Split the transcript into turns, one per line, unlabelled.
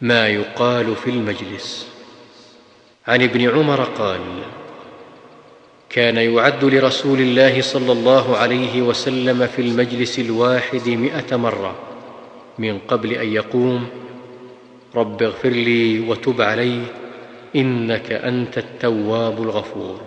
ما يقال في المجلس. عن ابن عمر قال كان يعد لرسول الله صلى الله عليه وسلم في المجلس الواحد مائه مرة من قبل أن يقوم رب اغفر لي وتب علي إنك أنت التواب الغفور.